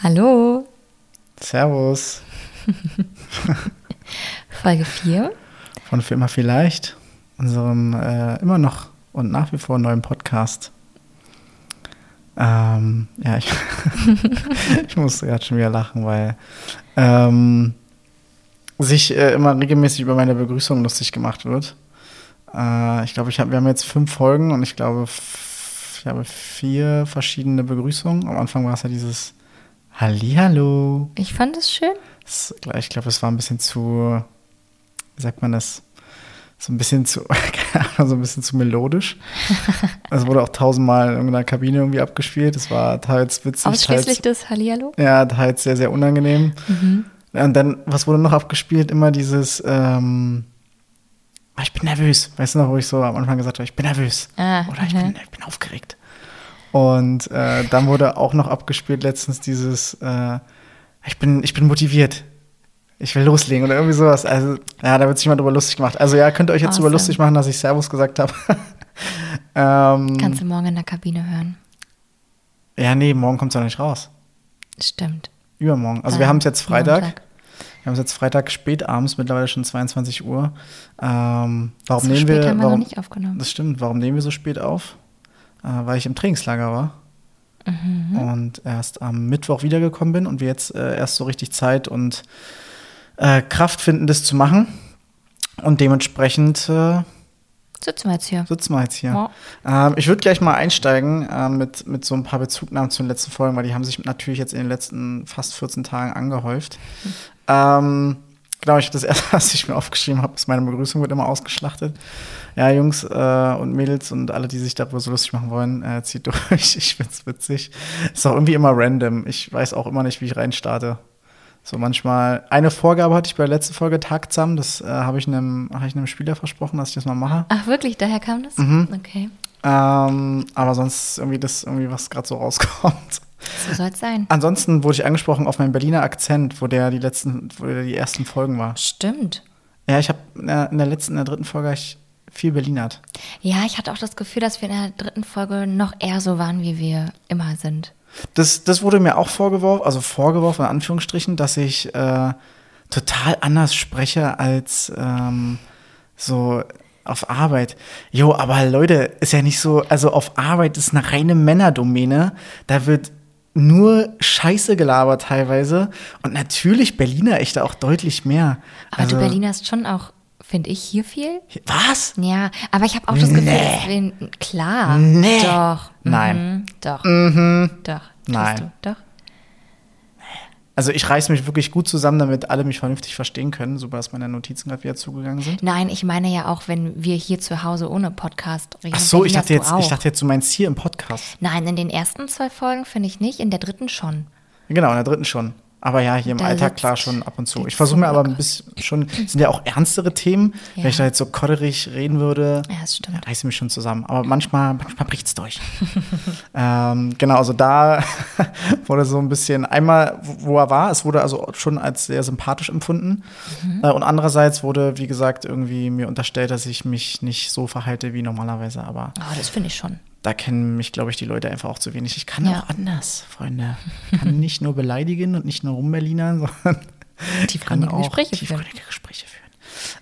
Hallo. Servus. Folge 4. Von Für immer vielleicht, unserem äh, immer noch und nach wie vor neuen Podcast. Ähm, ja, ich, ich musste gerade schon wieder lachen, weil ähm, sich äh, immer regelmäßig über meine Begrüßung lustig gemacht wird. Äh, ich glaube, ich hab, wir haben jetzt fünf Folgen und ich glaube, ich habe vier verschiedene Begrüßungen. Am Anfang war es ja dieses Hallihallo. Ich fand es schön. Ich glaube, es war ein bisschen zu, wie sagt man das? So ein bisschen zu, so ein bisschen zu melodisch. Es wurde auch tausendmal in irgendeiner Kabine irgendwie abgespielt. Es war teils witzig. Ausschließlich teils, das Hallihallo? Ja, teils sehr, sehr unangenehm. Mhm. Und dann, was wurde noch abgespielt? Immer dieses, ähm, oh, ich bin nervös. Weißt du noch, wo ich so am Anfang gesagt habe, ich bin nervös. Ah, Oder ich bin, ich bin aufgeregt. Und äh, dann wurde auch noch abgespielt letztens dieses, äh, ich, bin, ich bin motiviert. Ich will loslegen oder irgendwie sowas. Also, ja, da wird sich mal drüber lustig gemacht. Also, ja, könnt ihr euch jetzt awesome. drüber lustig machen, dass ich Servus gesagt habe. ähm, Kannst du morgen in der Kabine hören? Ja, nee, morgen kommt es ja nicht raus. Stimmt. Übermorgen. Also, ähm, wir haben es jetzt Freitag. Montag. Wir haben es jetzt Freitag spät abends, mittlerweile schon 22 Uhr. Ähm, warum so nehmen wir. Haben wir warum, noch nicht aufgenommen. Das stimmt. Warum nehmen wir so spät auf? Äh, weil ich im Trainingslager war. Mhm. Und erst am Mittwoch wiedergekommen bin und wir jetzt äh, erst so richtig Zeit und äh, Kraft finden, das zu machen. Und dementsprechend äh, sitzen wir jetzt hier. Sitzen wir jetzt hier. Ja. Ähm, ich würde gleich mal einsteigen äh, mit, mit so ein paar Bezugnahmen zu den letzten Folgen, weil die haben sich natürlich jetzt in den letzten fast 14 Tagen angehäuft. Mhm. Ähm, Genau, ich das erste, was ich mir aufgeschrieben habe, ist meine Begrüßung wird immer ausgeschlachtet. Ja, Jungs äh, und Mädels und alle, die sich darüber so lustig machen wollen, äh, zieht durch. Ich find's witzig. Ist auch irgendwie immer random. Ich weiß auch immer nicht, wie ich reinstarte. So manchmal. Eine Vorgabe hatte ich bei der letzten Folge Tagtsam. Das äh, habe ich, einem, hab ich einem Spieler versprochen, dass ich das mal mache. Ach, wirklich? Daher kam das? Mhm. Okay. Ähm, aber sonst irgendwie das, irgendwie, was gerade so rauskommt. So soll es sein. Ansonsten wurde ich angesprochen auf meinen Berliner Akzent, wo der die letzten, wo der die ersten Folgen war. Stimmt. Ja, ich habe in der letzten, in der dritten Folge ich viel Berlinert. Ja, ich hatte auch das Gefühl, dass wir in der dritten Folge noch eher so waren, wie wir immer sind. Das, das wurde mir auch vorgeworfen, also vorgeworfen in Anführungsstrichen, dass ich äh, total anders spreche als ähm, so auf Arbeit. Jo, aber Leute, ist ja nicht so, also auf Arbeit ist eine reine Männerdomäne. Da wird nur Scheiße gelabert teilweise. Und natürlich Berliner echt auch deutlich mehr. Aber also, du Berliner ist schon auch, finde ich, hier viel. Was? Ja, aber ich habe auch das Gefühl, nee. wir, klar. Nee. Doch. Nein. Mhm, doch. Mhm. Doch. Nein. Du? Doch. Also ich reiße mich wirklich gut zusammen, damit alle mich vernünftig verstehen können, so dass meine Notizen gerade wieder zugegangen sind. Nein, ich meine ja auch, wenn wir hier zu Hause ohne Podcast reden. Ach so, ich dachte, jetzt, ich dachte jetzt, du meinst hier im Podcast. Nein, in den ersten zwei Folgen finde ich nicht, in der dritten schon. Genau, in der dritten schon. Aber ja, hier im da Alltag klar schon ab und zu. Ich versuche mir aber ein bisschen schon, sind ja auch ernstere Themen. Ja. Wenn ich da jetzt so kodderig reden würde, ja, das stimmt. reiße ich mich schon zusammen. Aber manchmal, manchmal bricht es durch. ähm, genau, also da wurde so ein bisschen, einmal, wo er war, es wurde also schon als sehr sympathisch empfunden. Mhm. Äh, und andererseits wurde, wie gesagt, irgendwie mir unterstellt, dass ich mich nicht so verhalte wie normalerweise. Aber oh, das finde ich schon da kennen mich, glaube ich, die Leute einfach auch zu wenig. Ich kann ja. auch anders, Freunde. Ich kann nicht nur beleidigen und nicht nur rumberlinern, sondern tiefgründige Gespräche tiefgründige führen. Gespräche führen.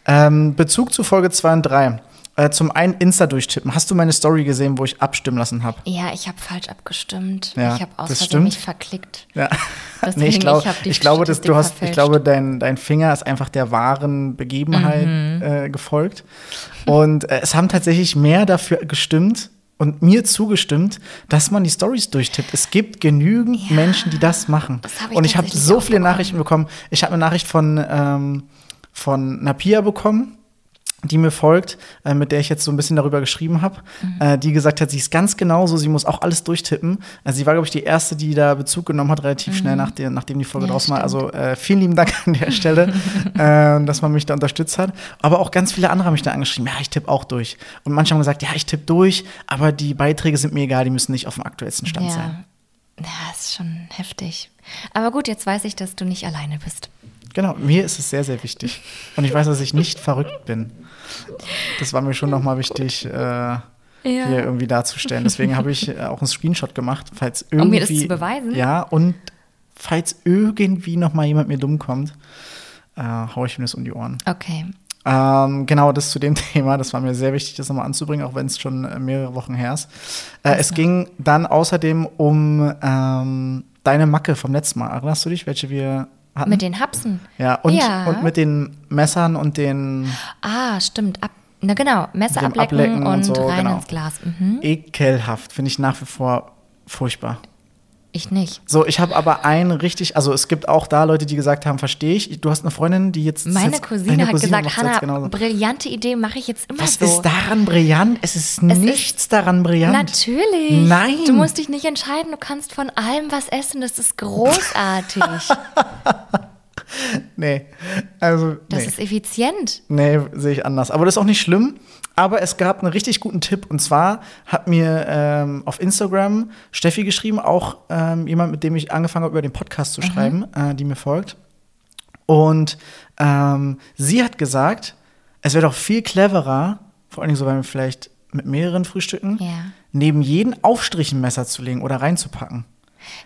Ähm, Bezug zu Folge 2 und 3. Äh, zum einen Insta durchtippen. Hast du meine Story gesehen, wo ich abstimmen lassen habe? Ja, ich habe falsch abgestimmt. Ja, ich habe aus mich verklickt. Ja. nee, ich, glaub, ich, ich glaube, dass du hast, ich glaube, dein, dein Finger ist einfach der wahren Begebenheit mhm. äh, gefolgt. Und äh, es haben tatsächlich mehr dafür gestimmt, und mir zugestimmt, dass man die Stories durchtippt. Es gibt genügend ja, Menschen, die das machen. Das ich und ich habe so viele Nachrichten bekommen. Ich habe eine Nachricht von, ähm, von Napia bekommen die mir folgt, äh, mit der ich jetzt so ein bisschen darüber geschrieben habe, mhm. äh, die gesagt hat, sie ist ganz genauso, sie muss auch alles durchtippen. Also sie war, glaube ich, die erste, die da Bezug genommen hat, relativ mhm. schnell, nach der, nachdem die Folge ja, draußen war. Also äh, vielen lieben Dank an der Stelle, äh, dass man mich da unterstützt hat. Aber auch ganz viele andere haben mich da angeschrieben, ja, ich tippe auch durch. Und manche haben gesagt, ja, ich tippe durch, aber die Beiträge sind mir egal, die müssen nicht auf dem aktuellsten Stand ja. sein. Ja, ist schon heftig. Aber gut, jetzt weiß ich, dass du nicht alleine bist. Genau, mir ist es sehr, sehr wichtig. Und ich weiß, dass ich nicht verrückt bin. Das war mir schon nochmal wichtig, äh, ja. hier irgendwie darzustellen. Deswegen habe ich äh, auch einen Screenshot gemacht, falls irgendwie. Um mir das zu beweisen? Ja, und falls irgendwie noch mal jemand mir dumm kommt, äh, haue ich ihm das um die Ohren. Okay. Ähm, genau, das zu dem Thema. Das war mir sehr wichtig, das nochmal anzubringen, auch wenn es schon äh, mehrere Wochen her ist. Äh, es ging dann außerdem um ähm, deine Macke vom letzten Mal. Erinnerst du dich, welche wir hatten? Mit den Hapsen. Ja, und, ja. und mit den Messern und den. Ah, stimmt. Ab, na genau, Messer ablecken, ablecken, und, und so, rein genau. ins Glas. Mhm. Ekelhaft, finde ich nach wie vor furchtbar. Ich nicht. So, ich habe aber einen richtig, also es gibt auch da Leute, die gesagt haben, verstehe ich. Du hast eine Freundin, die jetzt. Meine jetzt, Cousine hat Cousine gesagt, Hanna, brillante Idee, mache ich jetzt immer Was so. Was ist daran brillant? Es ist es nichts ist, daran brillant. Natürlich. Nein. Du musst dich nicht entscheiden, du kannst von allem was essen, das ist großartig. nee, also. Das nee. ist effizient. Nee, sehe ich anders. Aber das ist auch nicht schlimm. Aber es gab einen richtig guten Tipp und zwar hat mir ähm, auf Instagram Steffi geschrieben, auch ähm, jemand, mit dem ich angefangen habe, über den Podcast zu mhm. schreiben, äh, die mir folgt. Und ähm, sie hat gesagt, es wäre doch viel cleverer, vor allen Dingen so, weil wir vielleicht mit mehreren Frühstücken, ja. neben jeden Aufstrich ein Messer zu legen oder reinzupacken.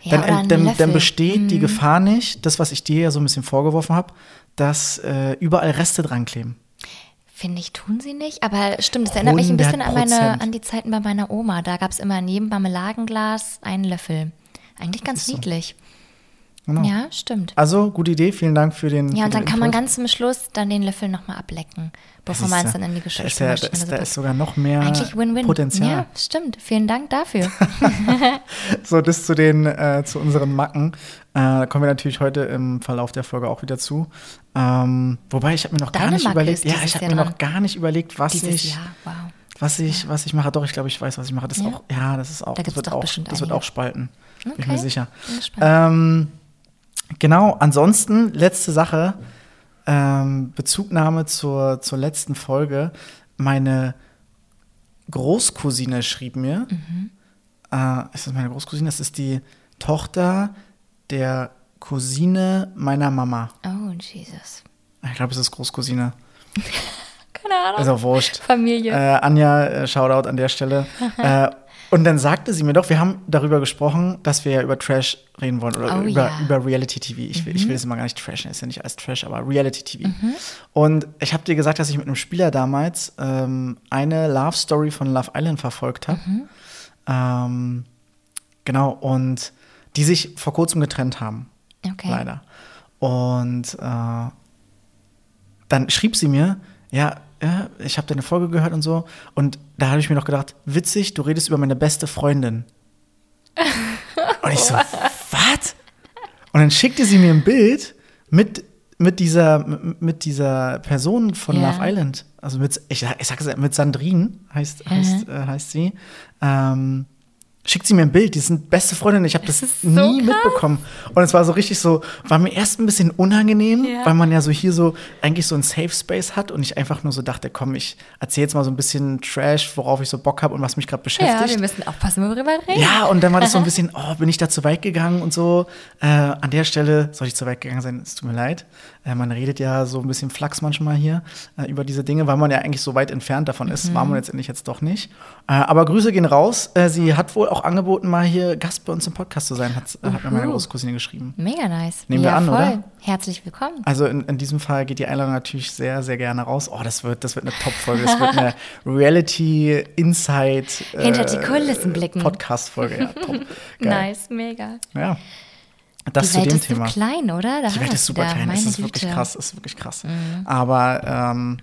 Ja, dann, dann, dann, besteht mhm. die Gefahr nicht, das, was ich dir ja so ein bisschen vorgeworfen habe, dass äh, überall Reste dran kleben. Finde ich, tun sie nicht. Aber stimmt, das erinnert mich ein bisschen an, meine, an die Zeiten bei meiner Oma. Da gab es immer in jedem Marmeladenglas einen Löffel. Eigentlich ganz so. Genau. Ja, stimmt. Also, gute Idee. Vielen Dank für den. Ja, und dann kann man ganz zum Schluss dann den Löffel nochmal ablecken, bevor man es dann in die Geschirrspülmaschine Da, ist, ja, da, da ist sogar noch mehr Eigentlich Win -win. Potenzial. Ja, stimmt. Vielen Dank dafür. so, das zu den, äh, zu unseren Macken. Äh, da kommen wir natürlich heute im Verlauf der Folge auch wieder zu. Ähm, wobei ich habe mir noch Deine gar nicht Macke überlegt. Ja, ich habe mir noch gar nicht überlegt, was dieses ich. Jahr, wow. Was ich, was ich mache, doch, ich glaube, ich weiß, was ich mache. Das ja. auch, ja, das ist auch, da das wird auch, das wird auch spalten. Okay. Bin ich mir sicher. Ähm, Genau, ansonsten, letzte Sache, ähm, Bezugnahme zur, zur letzten Folge. Meine Großcousine schrieb mir, mhm. äh, ist das meine Großcousine? Das ist die Tochter der Cousine meiner Mama. Oh, Jesus. Ich glaube, es ist Großcousine. Keine Ahnung. Ist auch wurscht. Familie. Äh, Anja, äh, Shoutout an der Stelle. äh, und dann sagte sie mir doch, wir haben darüber gesprochen, dass wir ja über Trash reden wollen oder oh, über, ja. über Reality TV. Ich, mhm. ich will es immer gar nicht Trash, ist ja nicht als Trash, aber Reality TV. Mhm. Und ich habe dir gesagt, dass ich mit einem Spieler damals ähm, eine Love Story von Love Island verfolgt habe. Mhm. Ähm, genau, und die sich vor kurzem getrennt haben. Okay. Leider. Und äh, dann schrieb sie mir, ja, ja, ich habe deine Folge gehört und so. Und da habe ich mir noch gedacht, witzig, du redest über meine beste Freundin. und ich so, was? Und dann schickte sie mir ein Bild mit, mit, dieser, mit dieser Person von ja. Love Island. Also mit, ich, ich sage mit Sandrine heißt, mhm. heißt, äh, heißt sie. Ähm, schickt sie mir ein Bild, die sind beste Freundinnen, ich habe das, das nie so mitbekommen. Und es war so richtig so, war mir erst ein bisschen unangenehm, ja. weil man ja so hier so eigentlich so ein Safe Space hat und ich einfach nur so dachte, komm, ich erzähle jetzt mal so ein bisschen Trash, worauf ich so Bock habe und was mich gerade beschäftigt. Ja, wir müssen aufpassen, worüber wir reden. Ja, und dann war das so ein bisschen, oh, bin ich da zu weit gegangen und so. Äh, an der Stelle soll ich zu weit gegangen sein, es tut mir leid. Äh, man redet ja so ein bisschen Flachs manchmal hier äh, über diese Dinge, weil man ja eigentlich so weit entfernt davon ist. Mhm. War man letztendlich jetzt doch nicht. Äh, aber Grüße gehen raus. Äh, sie hat wohl auch angeboten, mal hier Gast bei uns im Podcast zu sein, hat, hat mir meine Großcousine geschrieben. Mega nice. Nehmen ja, wir an, voll. oder? Herzlich willkommen. Also in, in, diesem Fall geht die Einladung natürlich sehr, sehr gerne raus. Oh, das wird, das wird eine Top-Folge. Das wird eine Reality Insight Hinter die Kulissen blicken. Podcast-Folge, ja, top. nice, mega. Ja. Das die Welt zu dem ist Thema. so klein, oder? Da die Welt ist super klein. Das ist wirklich krass. Das ist wirklich krass. Mhm. Aber ähm,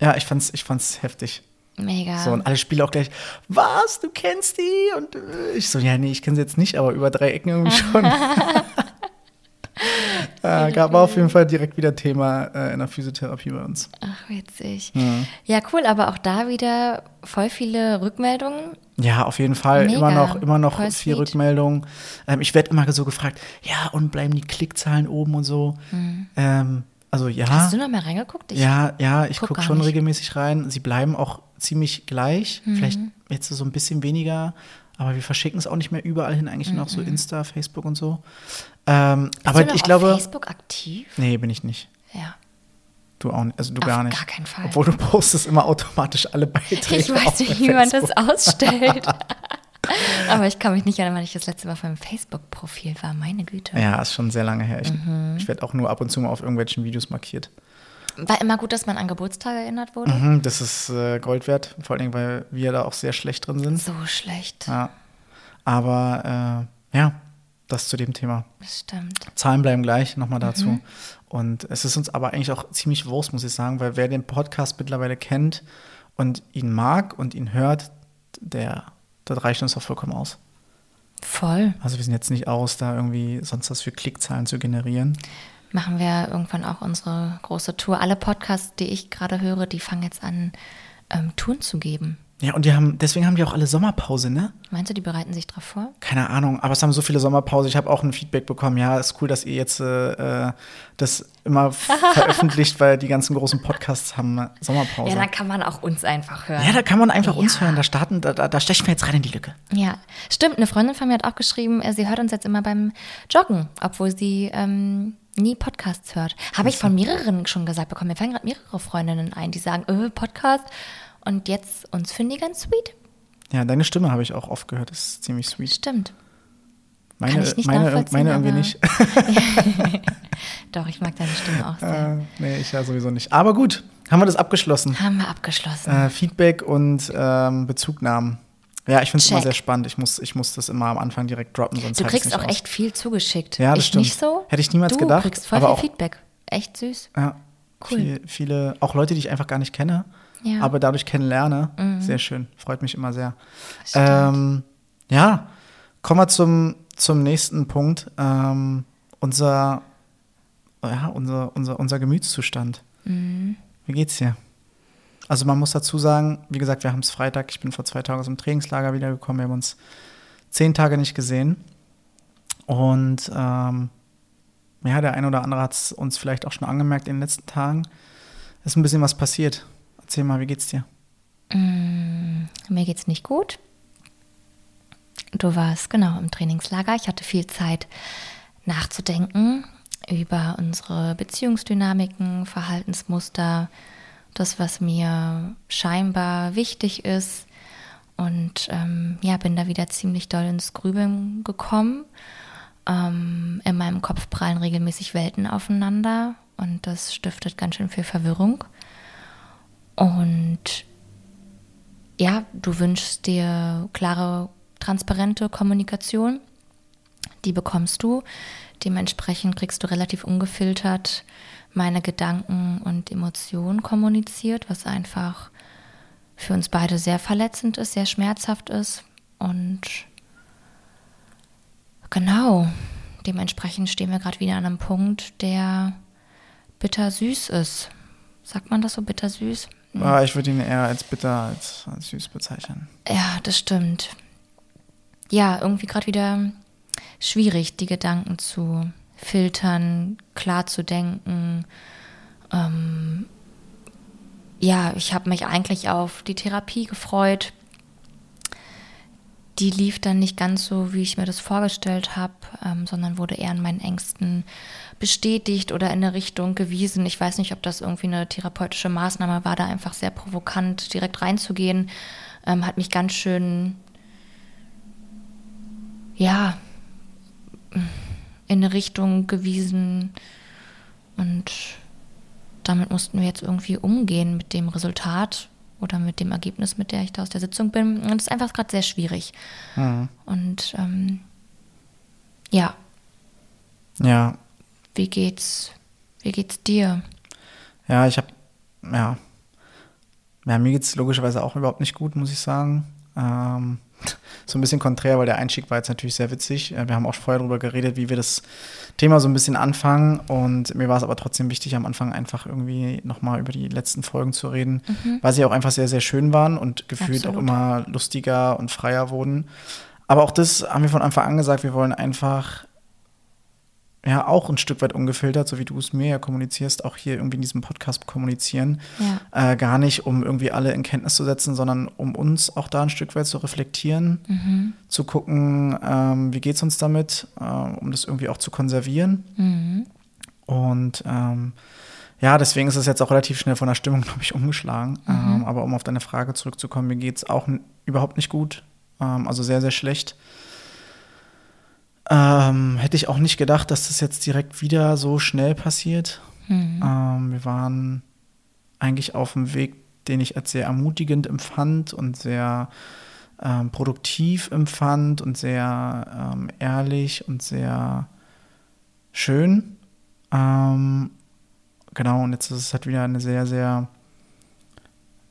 ja, ich fand's, ich fand's heftig. Mega. So, und alle Spiele auch gleich, was, du kennst die? Und äh, ich so, ja, nee, ich kenne sie jetzt nicht, aber über drei Ecken irgendwie schon. Äh, gab auf jeden Fall direkt wieder Thema äh, in der Physiotherapie bei uns. Ach, witzig. Ja. ja, cool, aber auch da wieder voll viele Rückmeldungen. Ja, auf jeden Fall. Mega. Immer noch, immer noch Voll viel sweet. Rückmeldungen. Ähm, ich werde immer so gefragt, ja, und bleiben die Klickzahlen oben und so. Mhm. Ähm, also ja. Hast du noch mal reingeguckt? Ich ja, ja, ich guck gucke gar schon nicht. regelmäßig rein. Sie bleiben auch ziemlich gleich. Mhm. Vielleicht jetzt so ein bisschen weniger, aber wir verschicken es auch nicht mehr überall hin, eigentlich nur noch so Mhm. Insta, Facebook und so. Ähm, aber ich auf glaube. Facebook aktiv? Nee, bin ich nicht. Ja. Du auch nicht. Also du Auf gar nicht. gar keinen Fall. Obwohl du postest immer automatisch alle Beiträge. Ich weiß nicht, wie man das ausstellt. Aber ich kann mich nicht erinnern, wann ich das letzte Mal auf meinem Facebook-Profil war. Meine Güte. Ja, ist schon sehr lange her. Ich, mhm. ich werde auch nur ab und zu mal auf irgendwelchen Videos markiert. War immer gut, dass man an Geburtstage erinnert wurde? Mhm, das ist äh, Gold wert. Vor allen Dingen, weil wir da auch sehr schlecht drin sind. So schlecht. Ja. Aber äh, ja, das zu dem Thema. Stimmt. Zahlen bleiben gleich, nochmal dazu. Mhm. Und es ist uns aber eigentlich auch ziemlich Wurst, muss ich sagen, weil wer den Podcast mittlerweile kennt und ihn mag und ihn hört, der, das reicht uns auch vollkommen aus. Voll. Also wir sind jetzt nicht aus, da irgendwie sonst was für Klickzahlen zu generieren. Machen wir irgendwann auch unsere große Tour. Alle Podcasts, die ich gerade höre, die fangen jetzt an, ähm, Touren zu geben. Ja, und die haben, deswegen haben die auch alle Sommerpause, ne? Meinst du, die bereiten sich drauf vor? Keine Ahnung, aber es haben so viele Sommerpause. Ich habe auch ein Feedback bekommen. Ja, ist cool, dass ihr jetzt äh, das immer veröffentlicht, weil die ganzen großen Podcasts haben Sommerpause. Ja, dann kann man auch uns einfach hören. Ja, da kann man einfach ja. uns hören. Da starten, da, da, da stechen wir jetzt rein in die Lücke. Ja, stimmt. Eine Freundin von mir hat auch geschrieben, äh, sie hört uns jetzt immer beim Joggen, obwohl sie ähm, nie Podcasts hört. Habe ich von mehreren schon gesagt bekommen. Mir fallen gerade mehrere Freundinnen ein, die sagen, öh, Podcast. Und jetzt uns finden die ganz sweet. Ja, deine Stimme habe ich auch oft gehört. Das ist ziemlich sweet. Stimmt. Meine, Kann ich nicht meine, meine irgendwie nicht. Doch, ich mag deine Stimme auch sehr. Äh, nee, ich ja sowieso nicht. Aber gut, haben wir das abgeschlossen. Haben wir abgeschlossen. Äh, Feedback und ähm, Bezugnahmen. Ja, ich finde es immer sehr spannend. Ich muss, ich muss das immer am Anfang direkt droppen, sonst Du kriegst auch aus. echt viel zugeschickt. Ja, das ich stimmt. nicht so. Hätte ich niemals du gedacht. Du kriegst voll viel Feedback. Echt süß. Ja, cool. Viel, viele, auch Leute, die ich einfach gar nicht kenne ja. aber dadurch kennenlerne. Mhm. Sehr schön, freut mich immer sehr. Ähm, ja, kommen wir zum, zum nächsten Punkt. Ähm, unser, ja, unser, unser, unser Gemütszustand. Mhm. Wie geht's dir? Also man muss dazu sagen, wie gesagt, wir haben es Freitag, ich bin vor zwei Tagen aus dem Trainingslager wiedergekommen, wir haben uns zehn Tage nicht gesehen. Und ähm, ja, der eine oder andere hat es uns vielleicht auch schon angemerkt in den letzten Tagen. Es ist ein bisschen was passiert. Erzähl mal, wie geht's dir? Mm, mir geht's nicht gut. Du warst genau im Trainingslager. Ich hatte viel Zeit nachzudenken über unsere Beziehungsdynamiken, Verhaltensmuster, das, was mir scheinbar wichtig ist. Und ähm, ja, bin da wieder ziemlich doll ins Grübeln gekommen. Ähm, in meinem Kopf prallen regelmäßig Welten aufeinander und das stiftet ganz schön viel Verwirrung. Und ja, du wünschst dir klare, transparente Kommunikation. Die bekommst du. Dementsprechend kriegst du relativ ungefiltert meine Gedanken und Emotionen kommuniziert, was einfach für uns beide sehr verletzend ist, sehr schmerzhaft ist. Und genau, dementsprechend stehen wir gerade wieder an einem Punkt, der bittersüß ist. Sagt man das so bittersüß? Mhm. Ah, ich würde ihn eher als bitter als, als süß bezeichnen. Ja, das stimmt. Ja, irgendwie gerade wieder schwierig, die Gedanken zu filtern, klar zu denken. Ähm, ja, ich habe mich eigentlich auf die Therapie gefreut. Die lief dann nicht ganz so, wie ich mir das vorgestellt habe, ähm, sondern wurde eher in meinen Ängsten bestätigt oder in eine Richtung gewiesen. Ich weiß nicht, ob das irgendwie eine therapeutische Maßnahme war, da einfach sehr provokant direkt reinzugehen. Ähm, hat mich ganz schön, ja, in eine Richtung gewiesen. Und damit mussten wir jetzt irgendwie umgehen mit dem Resultat oder mit dem Ergebnis, mit der ich da aus der Sitzung bin. Und es ist einfach gerade sehr schwierig. Mhm. Und ähm, ja. Ja, wie geht's, wie geht's dir? Ja, ich habe, ja, ja, mir geht's logischerweise auch überhaupt nicht gut, muss ich sagen. Ähm, so ein bisschen konträr, weil der Einstieg war jetzt natürlich sehr witzig. Äh, wir haben auch vorher darüber geredet, wie wir das Thema so ein bisschen anfangen. Und mir war es aber trotzdem wichtig, am Anfang einfach irgendwie nochmal über die letzten Folgen zu reden, mhm. weil sie auch einfach sehr, sehr schön waren und gefühlt Absolut. auch immer lustiger und freier wurden. Aber auch das haben wir von Anfang an gesagt, wir wollen einfach ja auch ein Stück weit ungefiltert, so wie du es mir ja kommunizierst, auch hier irgendwie in diesem Podcast kommunizieren. Ja. Äh, gar nicht, um irgendwie alle in Kenntnis zu setzen, sondern um uns auch da ein Stück weit zu reflektieren, mhm. zu gucken, ähm, wie geht es uns damit, äh, um das irgendwie auch zu konservieren. Mhm. Und ähm, ja, deswegen ist es jetzt auch relativ schnell von der Stimmung, glaube ich, umgeschlagen. Mhm. Ähm, aber um auf deine Frage zurückzukommen, mir geht es auch überhaupt nicht gut. ähm, also sehr, sehr schlecht. Ähm, hätte ich auch nicht gedacht, dass das jetzt direkt wieder so schnell passiert. Mhm. Ähm, wir waren eigentlich auf dem Weg, den ich als sehr ermutigend empfand und sehr ähm, produktiv empfand und sehr ähm, ehrlich und sehr schön. Ähm, genau, und jetzt ist es halt wieder eine sehr, sehr,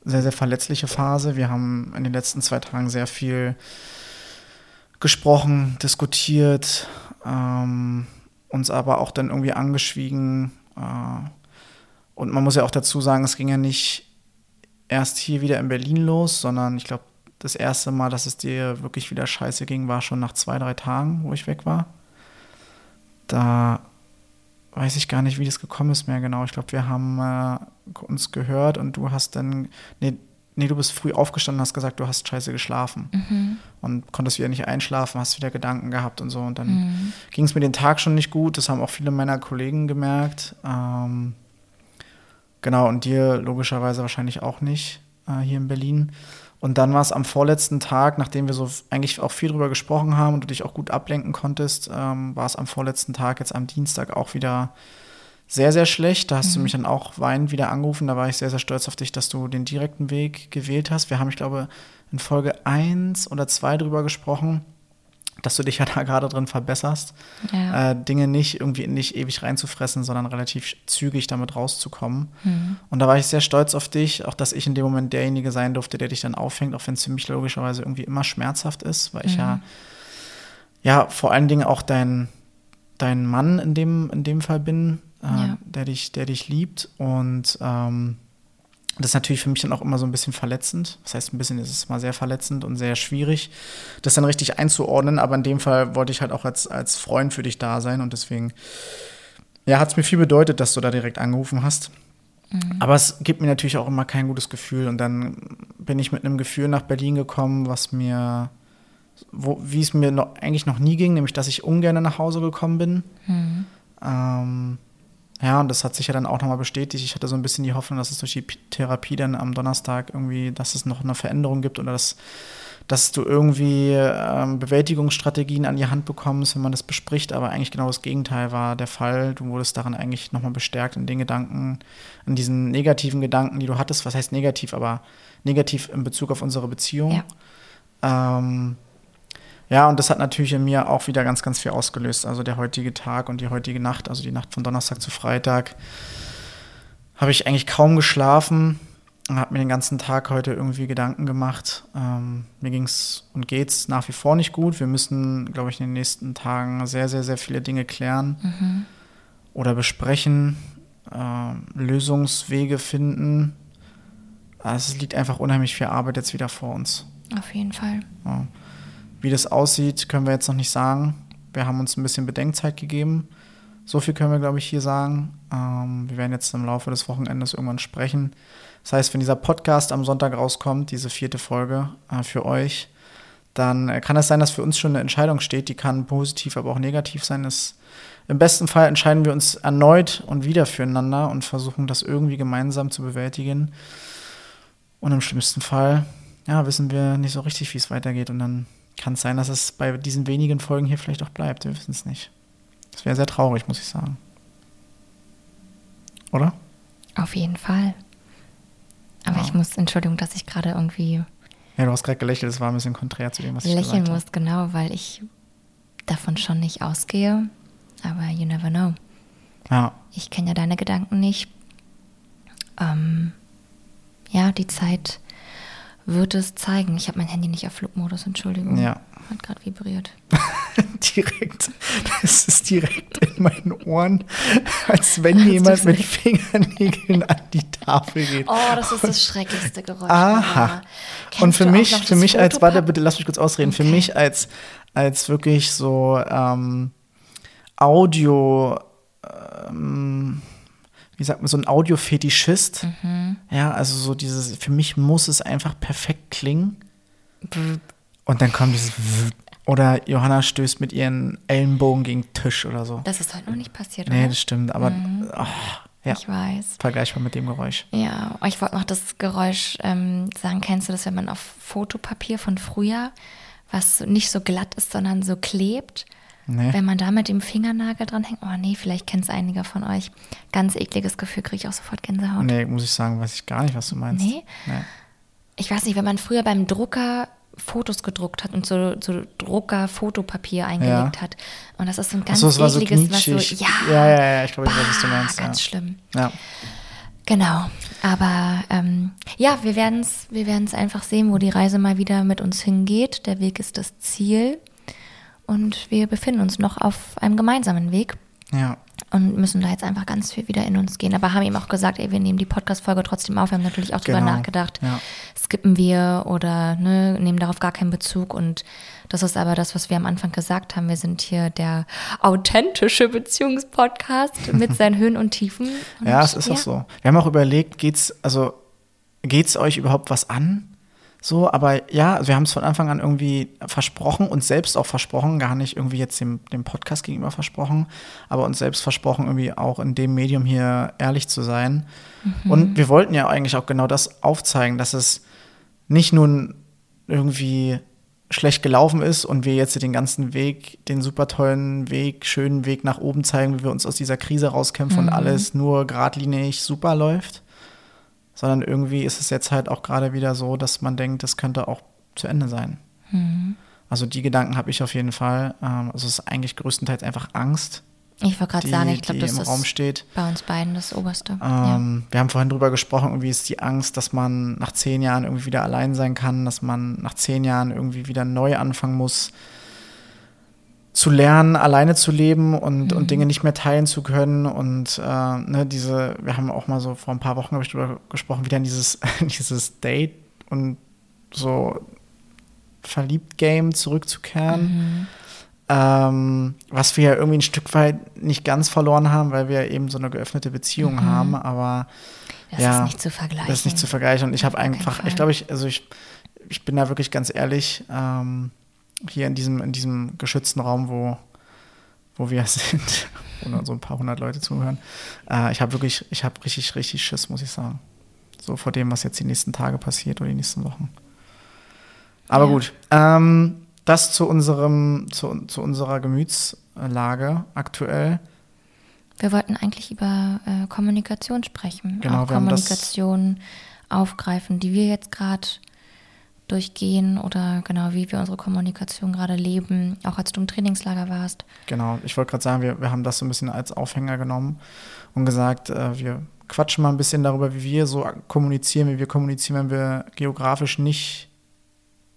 sehr, sehr verletzliche Phase. Wir haben in den letzten zwei Tagen sehr viel gesprochen, diskutiert, ähm, uns aber auch dann irgendwie angeschwiegen. Äh, und man muss ja auch dazu sagen, es ging ja nicht erst hier wieder in Berlin los, sondern ich glaube, das erste Mal, dass es dir wirklich wieder scheiße ging, war schon nach zwei, drei Tagen, wo ich weg war. Da weiß ich gar nicht, wie das gekommen ist mehr genau. Ich glaube, wir haben äh, uns gehört und du hast dann, nee, nee, du bist früh aufgestanden und hast gesagt, du hast scheiße geschlafen. Mhm. Und konntest wieder nicht einschlafen, hast wieder Gedanken gehabt und so. Und dann mhm. ging es mir den Tag schon nicht gut. Das haben auch viele meiner Kollegen gemerkt. Ähm, genau, und dir logischerweise wahrscheinlich auch nicht äh, hier in Berlin. Und dann war es am vorletzten Tag, nachdem wir so eigentlich auch viel drüber gesprochen haben und du dich auch gut ablenken konntest, ähm, war es am vorletzten Tag, jetzt am Dienstag auch wieder sehr, sehr schlecht. Da hast mhm. du mich dann auch weinend wieder angerufen. Da war ich sehr, sehr stolz auf dich, dass du den direkten Weg gewählt hast. Wir haben, ich glaube, in Folge 1 oder 2 drüber gesprochen dass du dich ja da gerade drin verbesserst, ja. äh, Dinge nicht irgendwie nicht ewig reinzufressen, sondern relativ zügig damit rauszukommen. Mhm. Und da war ich sehr stolz auf dich, auch dass ich in dem Moment derjenige sein durfte, der dich dann auffängt, auch wenn es für mich logischerweise irgendwie immer schmerzhaft ist, weil ich ja, mhm. ja vor allen Dingen auch dein, dein Mann in dem, in dem Fall bin, äh, ja. der, dich, der dich liebt und ähm, das ist natürlich für mich dann auch immer so ein bisschen verletzend. Das heißt, ein bisschen ist es mal sehr verletzend und sehr schwierig, das dann richtig einzuordnen. Aber in dem Fall wollte ich halt auch als, als Freund für dich da sein und deswegen, ja, hat es mir viel bedeutet, dass du da direkt angerufen hast. Mhm. Aber es gibt mir natürlich auch immer kein gutes Gefühl. Und dann bin ich mit einem Gefühl nach Berlin gekommen, was mir, wo, wie es mir noch, eigentlich noch nie ging, nämlich dass ich ungern nach Hause gekommen bin. Mhm. Ähm, ja, und das hat sich ja dann auch nochmal bestätigt. Ich hatte so ein bisschen die Hoffnung, dass es durch die Therapie dann am Donnerstag irgendwie, dass es noch eine Veränderung gibt oder dass, dass du irgendwie ähm, Bewältigungsstrategien an die Hand bekommst, wenn man das bespricht. Aber eigentlich genau das Gegenteil war der Fall. Du wurdest daran eigentlich nochmal bestärkt in den Gedanken, in diesen negativen Gedanken, die du hattest. Was heißt negativ, aber negativ in Bezug auf unsere Beziehung. Ja. Ähm, ja, und das hat natürlich in mir auch wieder ganz, ganz viel ausgelöst. Also der heutige Tag und die heutige Nacht, also die Nacht von Donnerstag zu Freitag, habe ich eigentlich kaum geschlafen und habe mir den ganzen Tag heute irgendwie Gedanken gemacht. Ähm, mir ging es und geht es nach wie vor nicht gut. Wir müssen, glaube ich, in den nächsten Tagen sehr, sehr, sehr viele Dinge klären mhm. oder besprechen, äh, Lösungswege finden. Also es liegt einfach unheimlich viel Arbeit jetzt wieder vor uns. Auf jeden Fall. Ja. Wie das aussieht, können wir jetzt noch nicht sagen. Wir haben uns ein bisschen Bedenkzeit gegeben. So viel können wir, glaube ich, hier sagen. Ähm, wir werden jetzt im Laufe des Wochenendes irgendwann sprechen. Das heißt, wenn dieser Podcast am Sonntag rauskommt, diese vierte Folge äh, für euch, dann äh, kann es sein, dass für uns schon eine Entscheidung steht. Die kann positiv, aber auch negativ sein. Das, Im besten Fall entscheiden wir uns erneut und wieder füreinander und versuchen das irgendwie gemeinsam zu bewältigen. Und im schlimmsten Fall, ja, wissen wir nicht so richtig, wie es weitergeht. Und dann kann es sein, dass es bei diesen wenigen Folgen hier vielleicht auch bleibt. Wir wissen es nicht. Das wäre sehr traurig, muss ich sagen. Oder? Auf jeden Fall. Aber ja. ich muss, Entschuldigung, dass ich gerade irgendwie. Ja, du hast gerade gelächelt, das war ein bisschen konträr zu dem, was ich gesagt habe. Lächeln muss, genau, weil ich davon schon nicht ausgehe. Aber you never know. Ja. Ich kenne ja deine Gedanken nicht. Ähm, ja, die Zeit wird es zeigen. Ich habe mein Handy nicht auf Flugmodus, Entschuldigung. Ja. Hat gerade vibriert. direkt. Das ist direkt in meinen Ohren, als wenn jemand mit Fingernägeln an die Tafel geht. Oh, das ist das schrecklichste Geräusch. Aha. Und für mich, für mich als, warte, bitte lass mich kurz ausreden, okay. für mich als, als wirklich so ähm, Audio, ähm, wie sagt man, so ein Audiofetischist. Mhm. Ja, also so dieses, für mich muss es einfach perfekt klingen. Und dann kommt dieses oder Johanna stößt mit ihren Ellenbogen gegen den Tisch oder so. Das ist heute noch nicht passiert, oder? Nee, das stimmt, aber mhm. oh, ja, ich weiß. Vergleichbar mit dem Geräusch. Ja, ich wollte noch das Geräusch ähm, sagen, kennst du das, wenn man auf Fotopapier von früher was nicht so glatt ist, sondern so klebt. Nee. Wenn man da mit dem Fingernagel dran hängt, oh nee, vielleicht kennt es einige von euch. Ganz ekliges Gefühl, kriege ich auch sofort Gänsehaut. Nee, muss ich sagen, weiß ich gar nicht, was du meinst. Nee? nee. Ich weiß nicht, wenn man früher beim Drucker Fotos gedruckt hat und so, so Drucker-Fotopapier eingelegt ja. hat. Und das ist so ein ganz so, ekliges, so was so, ja, ja, ja, ja, ich glaube, ich weiß, was du meinst. Ganz ja. schlimm. Ja. Genau, aber ähm, ja, wir werden es wir werden's einfach sehen, wo die Reise mal wieder mit uns hingeht. Der Weg ist das Ziel und wir befinden uns noch auf einem gemeinsamen Weg. Ja. Und müssen da jetzt einfach ganz viel wieder in uns gehen. Aber haben ihm auch gesagt, ey, wir nehmen die Podcast-Folge trotzdem auf. Wir haben natürlich auch genau. drüber nachgedacht. Ja. Skippen wir oder ne, nehmen darauf gar keinen Bezug. Und das ist aber das, was wir am Anfang gesagt haben. Wir sind hier der authentische Beziehungspodcast mit seinen Höhen und Tiefen. Und ja, es ist ja. auch so. Wir haben auch überlegt, geht's, also geht's euch überhaupt was an? So, aber ja, also wir haben es von Anfang an irgendwie versprochen, uns selbst auch versprochen, gar nicht irgendwie jetzt dem, dem Podcast gegenüber versprochen, aber uns selbst versprochen, irgendwie auch in dem Medium hier ehrlich zu sein. Mhm. Und wir wollten ja eigentlich auch genau das aufzeigen, dass es nicht nun irgendwie schlecht gelaufen ist und wir jetzt den ganzen Weg, den super tollen Weg, schönen Weg nach oben zeigen, wie wir uns aus dieser Krise rauskämpfen mhm. und alles nur geradlinig super läuft, sondern irgendwie ist es jetzt halt auch gerade wieder so, dass man denkt, das könnte auch zu Ende sein. Mhm. Also die Gedanken habe ich auf jeden Fall. Ähm, also es ist eigentlich größtenteils einfach Angst. Ich wollte gerade sagen, ich glaube, das ist Raum steht. bei uns beiden das Oberste. Ähm, ja. Wir haben vorhin drüber gesprochen, irgendwie ist die Angst, dass man nach zehn Jahren irgendwie wieder allein sein kann, dass man nach zehn Jahren irgendwie wieder neu anfangen muss, zu lernen, alleine zu leben und, mhm. und Dinge nicht mehr teilen zu können. Und äh, ne, diese, wir haben auch mal so vor ein paar Wochen habe ich drüber gesprochen, wieder in dieses, dieses Date und so verliebt Game zurückzukehren. Mhm. Ähm, was wir ja irgendwie ein Stück weit nicht ganz verloren haben, weil wir eben so eine geöffnete Beziehung mhm. haben, aber das ja, ist nicht zu vergleichen. Das ist nicht zu vergleichen. Und ich habe einfach, ich glaube, ich, also ich, ich bin da wirklich ganz ehrlich, ähm, hier in diesem, in diesem geschützten Raum, wo, wo wir sind, wo so ein paar hundert Leute zuhören. Äh, ich habe wirklich, ich habe richtig, richtig Schiss, muss ich sagen. So vor dem, was jetzt die nächsten Tage passiert oder die nächsten Wochen. Aber ja. gut. Ähm, das zu unserem, zu, zu unserer Gemütslage aktuell. Wir wollten eigentlich über äh, Kommunikation sprechen. Genau, Kommunikation aufgreifen, die wir jetzt gerade durchgehen oder genau, wie wir unsere Kommunikation gerade leben, auch als du im Trainingslager warst. Genau, ich wollte gerade sagen, wir, wir haben das so ein bisschen als Aufhänger genommen und gesagt, äh, wir quatschen mal ein bisschen darüber, wie wir so kommunizieren, wie wir kommunizieren, wenn wir geografisch nicht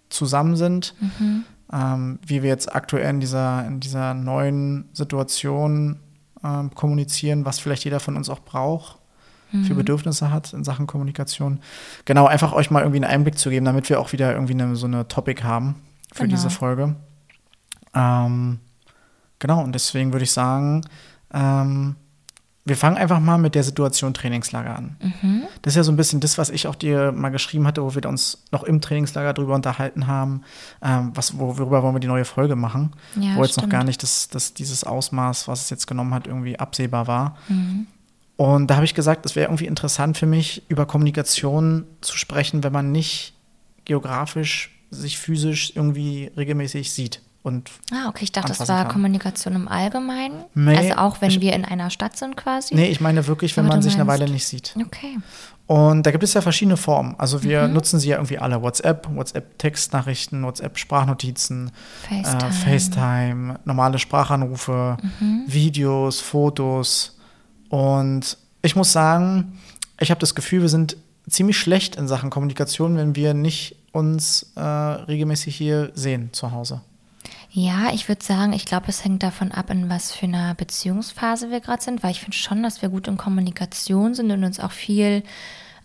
zusammen sind. Mhm. Ähm, wie wir jetzt aktuell in dieser, in dieser neuen Situation ähm, kommunizieren, was vielleicht jeder von uns auch braucht für mhm. Bedürfnisse hat in Sachen Kommunikation. Genau, einfach euch mal irgendwie einen Einblick zu geben, damit wir auch wieder irgendwie eine, so eine Topic haben für genau. diese Folge. Ähm, genau, und deswegen würde ich sagen, ähm, wir fangen einfach mal mit der Situation Trainingslager an. Mhm. Das ist ja so ein bisschen das, was ich auch dir mal geschrieben hatte, wo wir uns noch im Trainingslager drüber unterhalten haben. Ähm, was, worüber wollen wir die neue Folge machen? Ja, wo jetzt stimmt. noch gar nicht das, das, dieses Ausmaß, was es jetzt genommen hat, irgendwie absehbar war. Mhm. Und da habe ich gesagt, es wäre irgendwie interessant für mich, über Kommunikation zu sprechen, wenn man nicht geografisch sich physisch irgendwie regelmäßig sieht. Und ah, okay, ich dachte, das war kann. Kommunikation im Allgemeinen. Nee, also auch wenn ich, wir in einer Stadt sind quasi. Nee, ich meine wirklich, wenn man sich eine Weile nicht sieht. Okay. Und da gibt es ja verschiedene Formen. Also wir mhm. nutzen sie ja irgendwie alle. WhatsApp, WhatsApp-Textnachrichten, WhatsApp-Sprachnotizzen, FaceTime. Äh, FaceTime, normale Sprachanrufe, mhm. Videos, Fotos, und ich muss sagen, ich habe das Gefühl, wir sind ziemlich schlecht in Sachen Kommunikation, wenn wir nicht uns äh, regelmäßig hier sehen zu Hause. Ja, ich würde sagen, ich glaube, es hängt davon ab, in was für einer Beziehungsphase wir gerade sind, weil ich finde schon, dass wir gut in Kommunikation sind und uns auch viel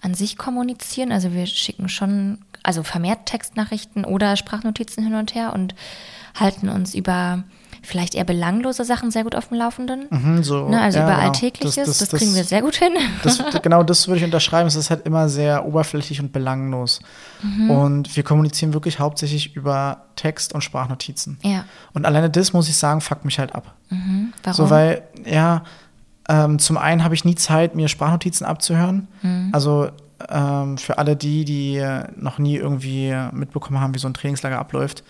an sich kommunizieren. Also wir schicken schon, also vermehrt Textnachrichten oder Sprachnotizen hin und her und halten uns über vielleicht eher belanglose Sachen sehr gut auf dem Laufenden. Mhm, so, ne, also ja, über genau. Alltägliches, das, das, das, kriegen wir sehr gut hin. genau, das würde ich unterschreiben. Es ist halt immer sehr oberflächlich und belanglos. Mhm. Und wir kommunizieren wirklich hauptsächlich über Text und Sprachnotizen. Ja. Und alleine das, muss ich sagen, fuckt mich halt ab. Mhm. Warum? So, weil, ja, ähm, zum einen habe ich nie Zeit, mir Sprachnotizen abzuhören. Mhm. Also ähm, für alle die, die noch nie irgendwie mitbekommen haben, wie so ein Trainingslager abläuft,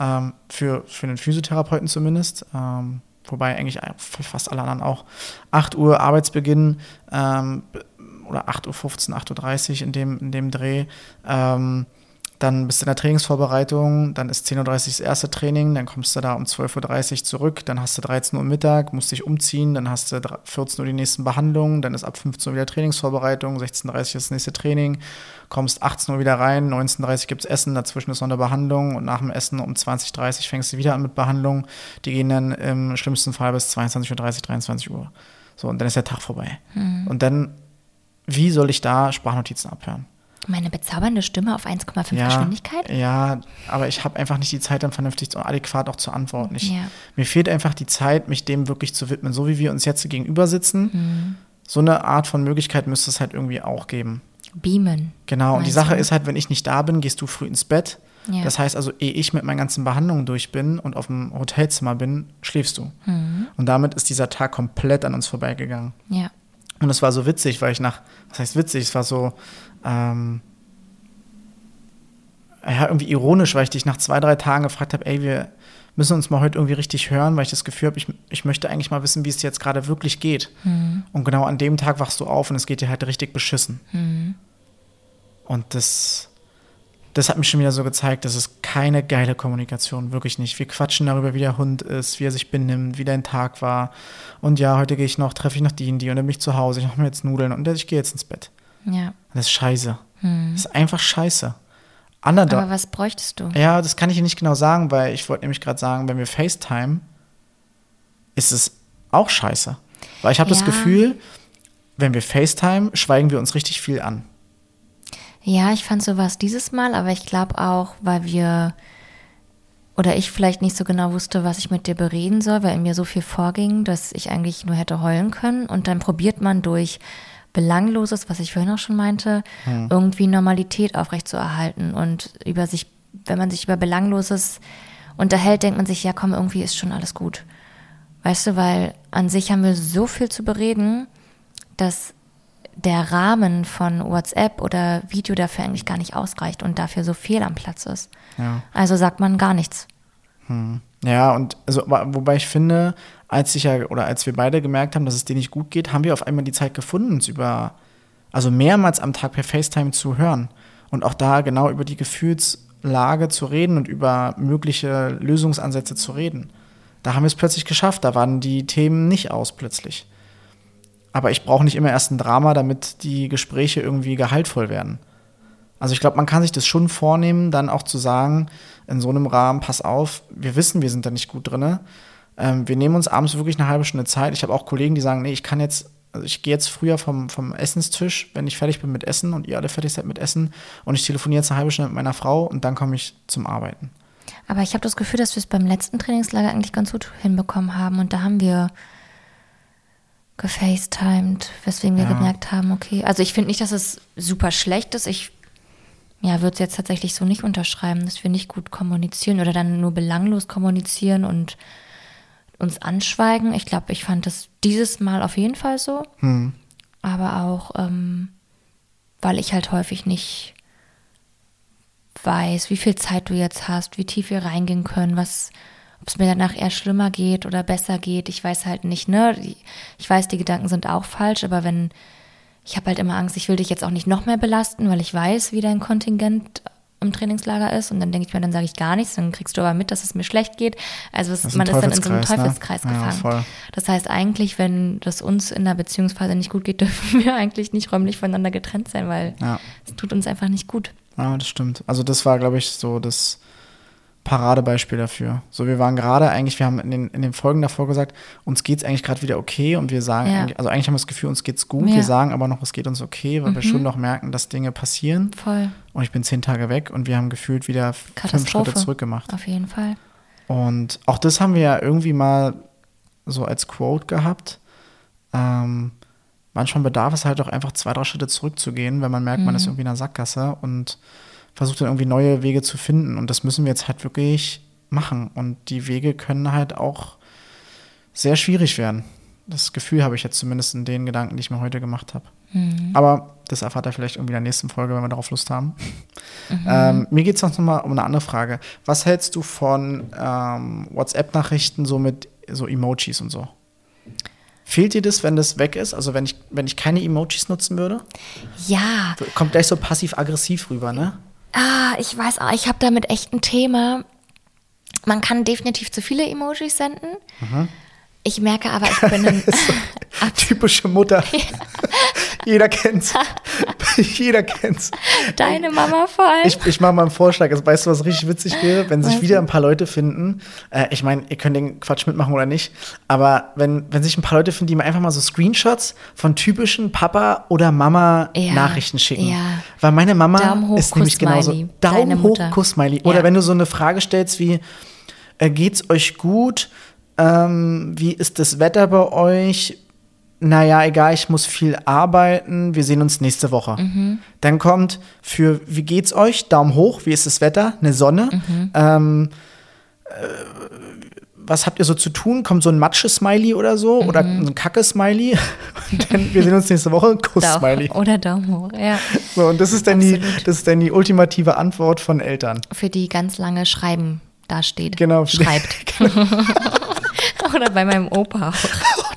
ähm, für, für einen Physiotherapeuten zumindest. Ähm, wobei eigentlich fast alle anderen auch. 8 Uhr Arbeitsbeginn ähm, oder 8.15 Uhr, 8.30 Uhr in dem, in dem Dreh. Ähm, dann bist du in der Trainingsvorbereitung, dann ist 10.30 Uhr das erste Training, dann kommst du da um 12.30 Uhr zurück, dann hast du 13 Uhr Mittag, musst dich umziehen, dann hast du 14 Uhr die nächsten Behandlungen, dann ist ab 15 Uhr wieder Trainingsvorbereitung, 16.30 Uhr das nächste Training, kommst 18 Uhr wieder rein, 19.30 Uhr gibt es Essen, dazwischen ist noch eine Behandlung und nach dem Essen um 20.30 Uhr fängst du wieder an mit Behandlung. Die gehen dann im schlimmsten Fall bis 22.30 Uhr, 23 Uhr. So, und dann ist der Tag vorbei. Mhm. Und dann, wie soll ich da Sprachnotizen abhören? Meine bezaubernde Stimme auf 1,5 ja, Geschwindigkeit? Ja, aber ich habe einfach nicht die Zeit, dann vernünftig und adäquat auch zu antworten. Ich, ja. Mir fehlt einfach die Zeit, mich dem wirklich zu widmen. So wie wir uns jetzt gegenüber sitzen, mhm. so eine Art von Möglichkeit müsste es halt irgendwie auch geben. Beamen. Genau, und die Sache du? ist halt, wenn ich nicht da bin, gehst du früh ins Bett. Ja. Das heißt also, ehe ich mit meinen ganzen Behandlungen durch bin und auf dem Hotelzimmer bin, schläfst du. Mhm. Und damit ist dieser Tag komplett an uns vorbeigegangen. Ja. Und es war so witzig, weil ich nach, was heißt witzig, es war so, ähm, ja, irgendwie ironisch, weil ich dich nach zwei, drei Tagen gefragt habe, ey, wir müssen uns mal heute irgendwie richtig hören, weil ich das Gefühl habe, ich, ich möchte eigentlich mal wissen, wie es dir jetzt gerade wirklich geht. Mhm. Und genau an dem Tag wachst du auf und es geht dir halt richtig beschissen. Mhm. Und das, das hat mir schon wieder so gezeigt, das ist keine geile Kommunikation, wirklich nicht. Wir quatschen darüber, wie der Hund ist, wie er sich benimmt, wie dein Tag war. Und ja, heute gehe ich noch, treffe ich noch die und die und dann bin ich zu Hause, ich mache mir jetzt Nudeln und ich gehe jetzt ins Bett. Ja. Das ist scheiße. Hm. Das ist einfach scheiße. Andere, Aber was bräuchtest du? Ja, das kann ich dir nicht genau sagen, weil ich wollte nämlich gerade sagen, wenn wir FaceTime, ist es auch scheiße. Weil ich habe ja. das Gefühl, wenn wir FaceTime, schweigen wir uns richtig viel an. Ja, ich fand sowas dieses Mal, aber ich glaube auch, weil wir oder ich vielleicht nicht so genau wusste, was ich mit dir bereden soll, weil in mir so viel vorging, dass ich eigentlich nur hätte heulen können. Und dann probiert man durch Belangloses, was ich vorhin auch schon meinte, hm. irgendwie Normalität aufrechtzuerhalten und über sich, wenn man sich über Belangloses unterhält, denkt man sich, ja komm, irgendwie ist schon alles gut. Weißt du, weil an sich haben wir so viel zu bereden, dass der Rahmen von WhatsApp oder Video dafür eigentlich gar nicht ausreicht und dafür so viel am Platz ist. Ja. Also sagt man gar nichts. Hm. Ja, und also, wobei ich finde, als ich ja oder als wir beide gemerkt haben, dass es dir nicht gut geht, haben wir auf einmal die Zeit gefunden, uns über, also mehrmals am Tag per FaceTime zu hören und auch da genau über die Gefühlslage zu reden und über mögliche Lösungsansätze zu reden. Da haben wir es plötzlich geschafft, da waren die Themen nicht aus plötzlich. Aber ich brauche nicht immer erst ein Drama, damit die Gespräche irgendwie gehaltvoll werden. Also ich glaube, man kann sich das schon vornehmen, dann auch zu sagen, in so einem Rahmen, pass auf, wir wissen, wir sind da nicht gut drin. Ähm, wir nehmen uns abends wirklich eine halbe Stunde Zeit. Ich habe auch Kollegen, die sagen, nee, ich kann jetzt, also ich gehe jetzt früher vom, vom Essenstisch, wenn ich fertig bin mit Essen und ihr alle fertig seid mit Essen und ich telefoniere jetzt eine halbe Stunde mit meiner Frau und dann komme ich zum Arbeiten. Aber ich habe das Gefühl, dass wir es beim letzten Trainingslager eigentlich ganz gut hinbekommen haben und da haben wir gefacetimed, weswegen wir ja. gemerkt haben, okay, also ich finde nicht, dass es super schlecht ist. Ich ja, würde es jetzt tatsächlich so nicht unterschreiben, dass wir nicht gut kommunizieren oder dann nur belanglos kommunizieren und uns anschweigen. Ich glaube, ich fand das dieses Mal auf jeden Fall so. Hm. Aber auch, ähm, weil ich halt häufig nicht weiß, wie viel Zeit du jetzt hast, wie tief wir reingehen können, was, ob es mir danach eher schlimmer geht oder besser geht. Ich weiß halt nicht, ne? Ich weiß, die Gedanken sind auch falsch, aber wenn ich habe halt immer Angst, ich will dich jetzt auch nicht noch mehr belasten, weil ich weiß, wie dein Kontingent im Trainingslager ist und dann denke ich mir, dann sage ich gar nichts, dann kriegst du aber mit, dass es mir schlecht geht. Also es, ist man ist dann in so einem Teufelskreis ne? gefangen. Ja, das heißt eigentlich, wenn das uns in der Beziehungsphase nicht gut geht, dürfen wir eigentlich nicht räumlich voneinander getrennt sein, weil ja. es tut uns einfach nicht gut. Ja, das stimmt. Also das war, glaube ich, so das Paradebeispiel dafür. So, wir waren gerade eigentlich, wir haben in den, in den Folgen davor gesagt, uns geht es eigentlich gerade wieder okay und wir sagen, ja. also eigentlich haben wir das Gefühl, uns geht's gut. Ja. Wir sagen aber noch, es geht uns okay, weil mhm. wir schon noch merken, dass Dinge passieren. Voll. Und ich bin zehn Tage weg und wir haben gefühlt wieder fünf Schritte zurück gemacht. Auf jeden Fall. Und auch das haben wir ja irgendwie mal so als Quote gehabt. Ähm, manchmal bedarf es halt auch einfach zwei, drei Schritte zurückzugehen, wenn man merkt, mhm. man ist irgendwie in einer Sackgasse und versucht dann irgendwie neue Wege zu finden. Und das müssen wir jetzt halt wirklich machen. Und die Wege können halt auch sehr schwierig werden. Das Gefühl habe ich jetzt zumindest in den Gedanken, die ich mir heute gemacht habe. Mhm. Aber das erfahrt ihr vielleicht irgendwie in der nächsten Folge, wenn wir darauf Lust haben. Mhm. Ähm, mir geht es noch mal um eine andere Frage. Was hältst du von ähm, WhatsApp-Nachrichten so mit so Emojis und so? Fehlt dir das, wenn das weg ist? Also wenn ich, wenn ich keine Emojis nutzen würde? Ja. Kommt gleich so passiv-aggressiv rüber, ne? Ah, ich weiß auch, ich habe damit echt ein Thema. Man kann definitiv zu viele Emojis senden. Mhm. Ich merke aber, ich bin ein typische Mutter. Jeder kennt's. Jeder kennt's. Deine Mama vor allem. Ich, ich mache mal einen Vorschlag. Also, weißt du, was richtig witzig wäre? Wenn sich wieder ein paar Leute finden, äh, ich meine, ihr könnt den Quatsch mitmachen oder nicht, aber wenn, wenn sich ein paar Leute finden, die mir einfach mal so Screenshots von typischen Papa- oder Mama-Nachrichten ja, schicken. Ja. Weil meine Mama hoch, ist nämlich genauso. Daumen hoch, Kuss-Smiley. Oder ja. wenn du so eine Frage stellst wie, äh, geht's euch gut? Ähm, wie ist das Wetter bei euch? Naja, egal, ich muss viel arbeiten, wir sehen uns nächste Woche. Mhm. Dann kommt für, wie geht's euch? Daumen hoch, wie ist das Wetter? Eine Sonne. Mhm. Ähm, äh, was habt ihr so zu tun? Kommt so ein Matsche-Smiley oder so? Mhm. Oder ein Kacke-Smiley? wir sehen uns nächste Woche. Kuss-Smiley. Oder Daumen hoch, ja. So, und das ist, dann die, das ist dann die ultimative Antwort von Eltern. Für die ganz lange Schreiben dasteht. Genau. Schreibt. genau. oder bei meinem Opa auch.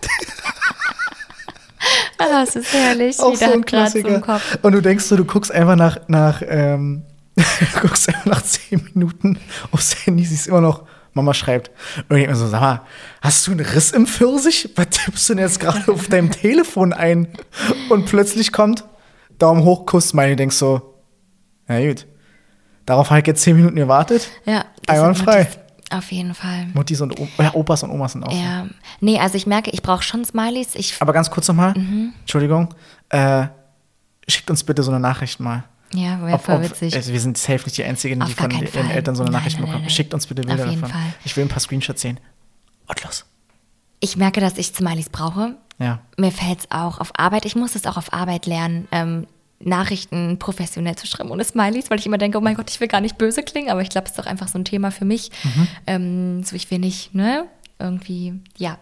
Ah, das ist herrlich. Auch Jeder so ein Klassiker. Und du denkst so, du guckst einfach nach, nach ähm, guckst einfach nach zehn Minuten aufs Handy, siehst immer noch, Mama schreibt. Und ich mir so, sag mal, hast du einen Riss im Pfirsich? Was tippst du denn jetzt gerade auf deinem Telefon ein? Und plötzlich kommt Daumen hoch, Kuss, meine, denkst so, na gut. Darauf habe ich jetzt zehn Minuten gewartet. Ja. Einwandfrei. Auf jeden Fall. Muttis und o ja, Opas und Omas sind auch. Ja. So. Nee, also ich merke, ich brauche schon Smileys. Ich Aber ganz kurz nochmal, mhm. Entschuldigung, äh, schickt uns bitte so eine Nachricht mal. Ja, wäre voll witzig. Also wir sind safe nicht die Einzigen, die von ihren Eltern so eine nein, Nachricht nein, bekommen. Nein, Schickt uns bitte Bilder Auf jeden davon. Fall. Ich will ein paar Screenshots sehen. Und los. Ich merke, dass ich Smileys brauche. Ja. Mir fällt es auch auf Arbeit. Ich muss es auch auf Arbeit lernen. Ähm, Nachrichten professionell zu schreiben ohne Smileys, weil ich immer denke, oh mein Gott, ich will gar nicht böse klingen, aber ich glaube, es ist doch einfach so ein Thema für mich. Mhm. Ähm, so, ich will nicht, ne, irgendwie, ja,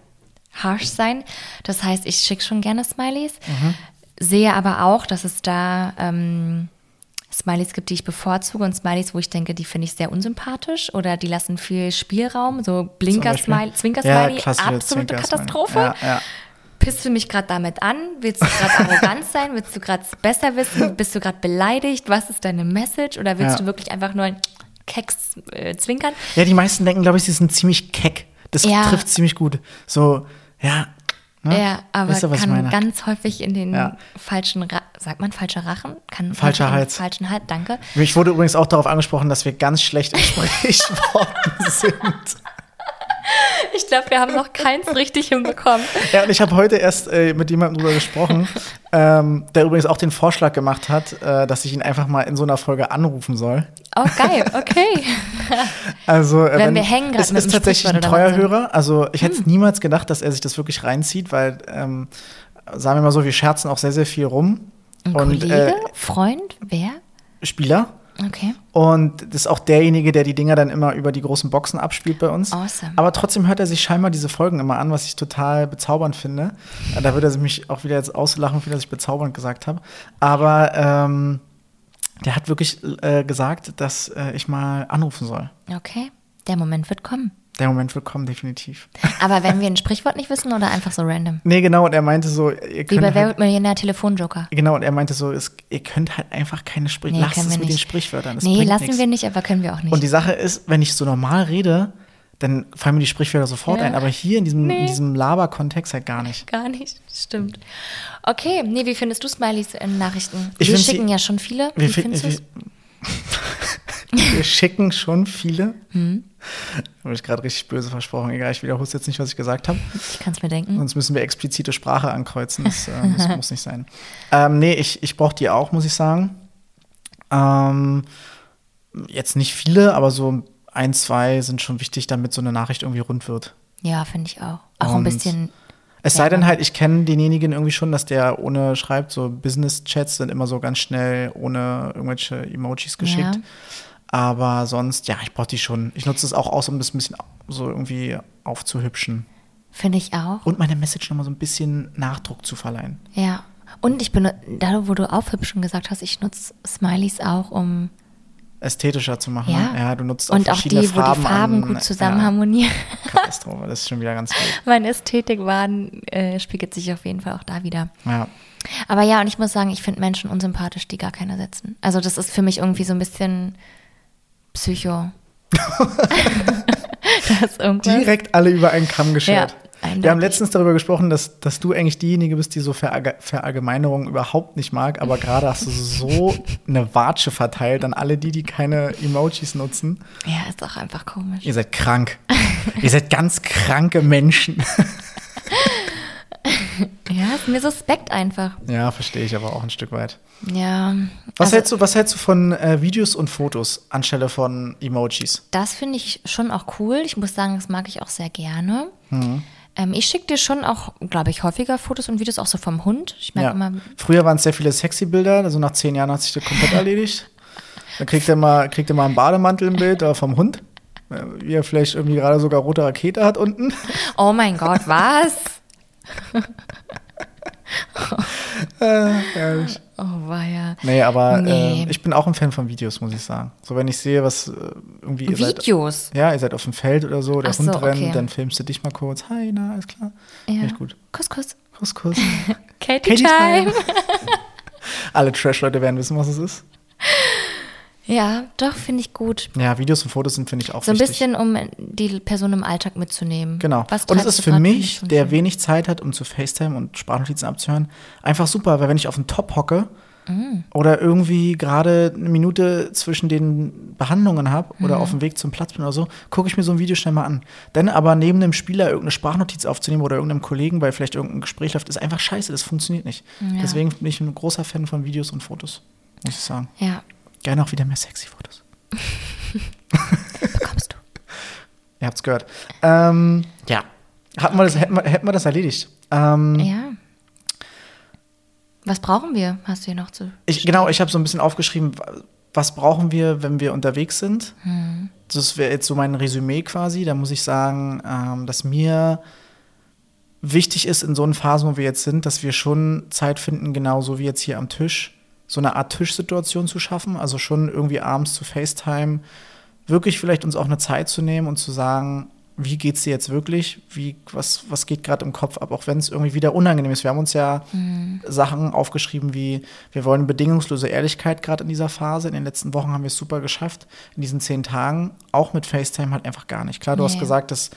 harsh sein. Das heißt, ich schicke schon gerne Smileys, mhm. sehe aber auch, dass es da ähm, Smileys gibt, die ich bevorzuge und Smileys, wo ich denke, die finde ich sehr unsympathisch oder die lassen viel Spielraum, so Blinker-Smiley, Zwinker-Smiley, ja, absolute Katastrophe. Ja, ja pisst du mich gerade damit an? Willst du gerade arrogant sein? Willst du gerade besser wissen? Bist du gerade beleidigt? Was ist deine Message? Oder willst ja. du wirklich einfach nur ein Keks äh, zwinkern? Ja, die meisten denken, glaube ich, sie sind ziemlich keck. Das ja. trifft ziemlich gut. So, ja. Ne? Ja, aber weißt du, kann ganz häufig in den ja. falschen, Ra sagt man falscher Rachen? Kann falscher Hals. Falschen Hals, danke. Ich wurde übrigens auch darauf angesprochen, dass wir ganz schlecht im Sprichworten sind. Ich glaube, wir haben noch keins richtig hinbekommen. Ja, und ich habe heute erst äh, mit jemandem darüber gesprochen, ähm, der übrigens auch den Vorschlag gemacht hat, äh, dass ich ihn einfach mal in so einer Folge anrufen soll. Oh, geil, okay. also, äh, wenn, wenn wir hängen gerade mit ist tatsächlich ein treuer so. Hörer. Also, ich hätte hm. niemals gedacht, dass er sich das wirklich reinzieht, weil, ähm, sagen wir mal so, wir scherzen auch sehr, sehr viel rum. Ein und, Kollege? Äh, Freund? Wer? Spieler. Okay. Und das ist auch derjenige, der die Dinger dann immer über die großen Boxen abspielt bei uns. Awesome. Aber trotzdem hört er sich scheinbar diese Folgen immer an, was ich total bezaubernd finde. Da würde er mich auch wieder jetzt auslachen, für das ich bezaubernd gesagt habe. Aber ähm, der hat wirklich äh, gesagt, dass äh, ich mal anrufen soll. Okay, der Moment wird kommen. Der Moment wird kommen, definitiv. Aber wenn wir ein Sprichwort nicht wissen oder einfach so random? Nee, genau, und er meinte so, ihr könnt. Wie bei Wer halt, Millionär Telefonjoker. Genau, und er meinte so, es, ihr könnt halt einfach keine Sprichwörter. Nee, Lasst es mit den Sprichwörtern. Das nee, lassen nix. wir nicht, aber können wir auch nicht. Und die Sache ist, wenn ich so normal rede, dann fallen mir die Sprichwörter sofort ja. ein. Aber hier in diesem, nee. diesem Laber-Kontext halt gar nicht. Gar nicht, stimmt. Okay, nee, wie findest du Smileys in Nachrichten? Ich wir schicken sie, ja schon viele. Wie findest du wir schicken schon viele. Hm. Habe ich gerade richtig böse versprochen. Egal, ich wiederhole jetzt nicht, was ich gesagt habe. Ich kann es mir denken. Sonst müssen wir explizite Sprache ankreuzen. Das, äh, das muss nicht sein. Ähm, nee, ich, ich brauche die auch, muss ich sagen. Ähm, jetzt nicht viele, aber so ein, zwei sind schon wichtig, damit so eine Nachricht irgendwie rund wird. Ja, finde ich auch. Auch Und ein bisschen es sei denn halt, ich kenne denjenigen irgendwie schon, dass der ohne schreibt, so Business-Chats sind immer so ganz schnell ohne irgendwelche Emojis geschickt. Ja. Aber sonst, ja, ich brauche die schon. Ich nutze es auch aus, um das ein bisschen so irgendwie aufzuhübschen. Finde ich auch. Und meine Message nochmal so ein bisschen Nachdruck zu verleihen. Ja. Und ich bin, da wo du aufhübschen gesagt hast, ich nutze Smileys auch, um ästhetischer zu machen. Ja, ja du nutzt auch Und auch die, Farben wo die Farben an, gut zusammen ja, harmonieren. Katastrophe, das ist schon wieder ganz gut. Mein Ästhetikwahn äh, spiegelt sich auf jeden Fall auch da wieder. Ja. Aber ja, und ich muss sagen, ich finde Menschen unsympathisch, die gar keiner setzen. Also das ist für mich irgendwie so ein bisschen Psycho. Direkt alle über einen Kamm geschert. Ja. Eindeutig. Wir haben letztens darüber gesprochen, dass, dass du eigentlich diejenige bist, die so Verallge Verallgemeinerungen überhaupt nicht mag, aber gerade hast du so eine Watsche verteilt an alle die, die keine Emojis nutzen. Ja, ist auch einfach komisch. Ihr seid krank. Ihr seid ganz kranke Menschen. ja, ist mir suspekt einfach. Ja, verstehe ich aber auch ein Stück weit. Ja. Was, also, hältst, du, was hältst du von äh, Videos und Fotos anstelle von Emojis? Das finde ich schon auch cool. Ich muss sagen, das mag ich auch sehr gerne. Mhm. Ähm, ich schicke dir schon auch, glaube ich, häufiger Fotos und Videos auch so vom Hund. Ich merke ja. immer. Früher waren es sehr viele sexy Bilder, also nach zehn Jahren hat sich das komplett erledigt. Dann kriegt er mal, kriegt er mal einen Bademantel im Bild vom Hund. Äh, wie er vielleicht irgendwie gerade sogar rote Rakete hat unten. Oh mein Gott, was? äh, ehrlich. Oh, war ja. Nee, aber nee. Äh, ich bin auch ein Fan von Videos, muss ich sagen. So, wenn ich sehe, was äh, irgendwie. Videos? Seid, ja, ihr seid auf dem Feld oder so, der Ach Hund so, rennt, okay. dann filmst du dich mal kurz. Hi, na, alles klar. Ja. Echt gut. Kuss, Kuss. Kuss, Kuss. Katie, Katie Time. Time. Alle Trash-Leute werden wissen, was es ist. Ja, doch, finde ich gut. Ja, Videos und Fotos sind, finde ich, auch So ein wichtig. bisschen, um die Person im Alltag mitzunehmen. Genau. und es ist für mich, der wenig Zeit hat, um zu FaceTime und Sprachnotizen abzuhören, einfach super, weil wenn ich auf dem Top hocke mm. oder irgendwie gerade eine Minute zwischen den Behandlungen habe oder mm. auf dem Weg zum Platz bin oder so, gucke ich mir so ein Video schnell mal an. Dann aber neben dem Spieler irgendeine Sprachnotiz aufzunehmen oder irgendeinem Kollegen, weil vielleicht irgendein Gespräch läuft, ist einfach scheiße, das funktioniert nicht. Ja. Deswegen bin ich ein großer Fan von Videos und Fotos, muss ich sagen. Ja, Gerne auch wieder mehr sexy Fotos. Bekommst du. Ihr habt's gehört. Ähm, ja. Hatten wir das, hätten, wir, hätten wir das erledigt. Ähm, ja. Was brauchen wir? Hast du hier noch zu. Ich, genau, ich habe so ein bisschen aufgeschrieben, was brauchen wir, wenn wir unterwegs sind. Hm. Das wäre jetzt so mein Resümee quasi. Da muss ich sagen, ähm, dass mir wichtig ist in so einen Phasen, wo wir jetzt sind, dass wir schon Zeit finden, genauso wie jetzt hier am Tisch, so eine Art Tischsituation zu schaffen, also schon irgendwie abends zu FaceTime, wirklich vielleicht uns auch eine Zeit zu nehmen und zu sagen, wie geht's dir jetzt wirklich? Wie, was, was geht gerade im Kopf ab, auch wenn es irgendwie wieder unangenehm ist. Wir haben uns ja mhm. Sachen aufgeschrieben wie, wir wollen bedingungslose Ehrlichkeit gerade in dieser Phase. In den letzten Wochen haben wir es super geschafft. In diesen zehn Tagen, auch mit FaceTime halt einfach gar nicht. Klar, du nee. hast gesagt, das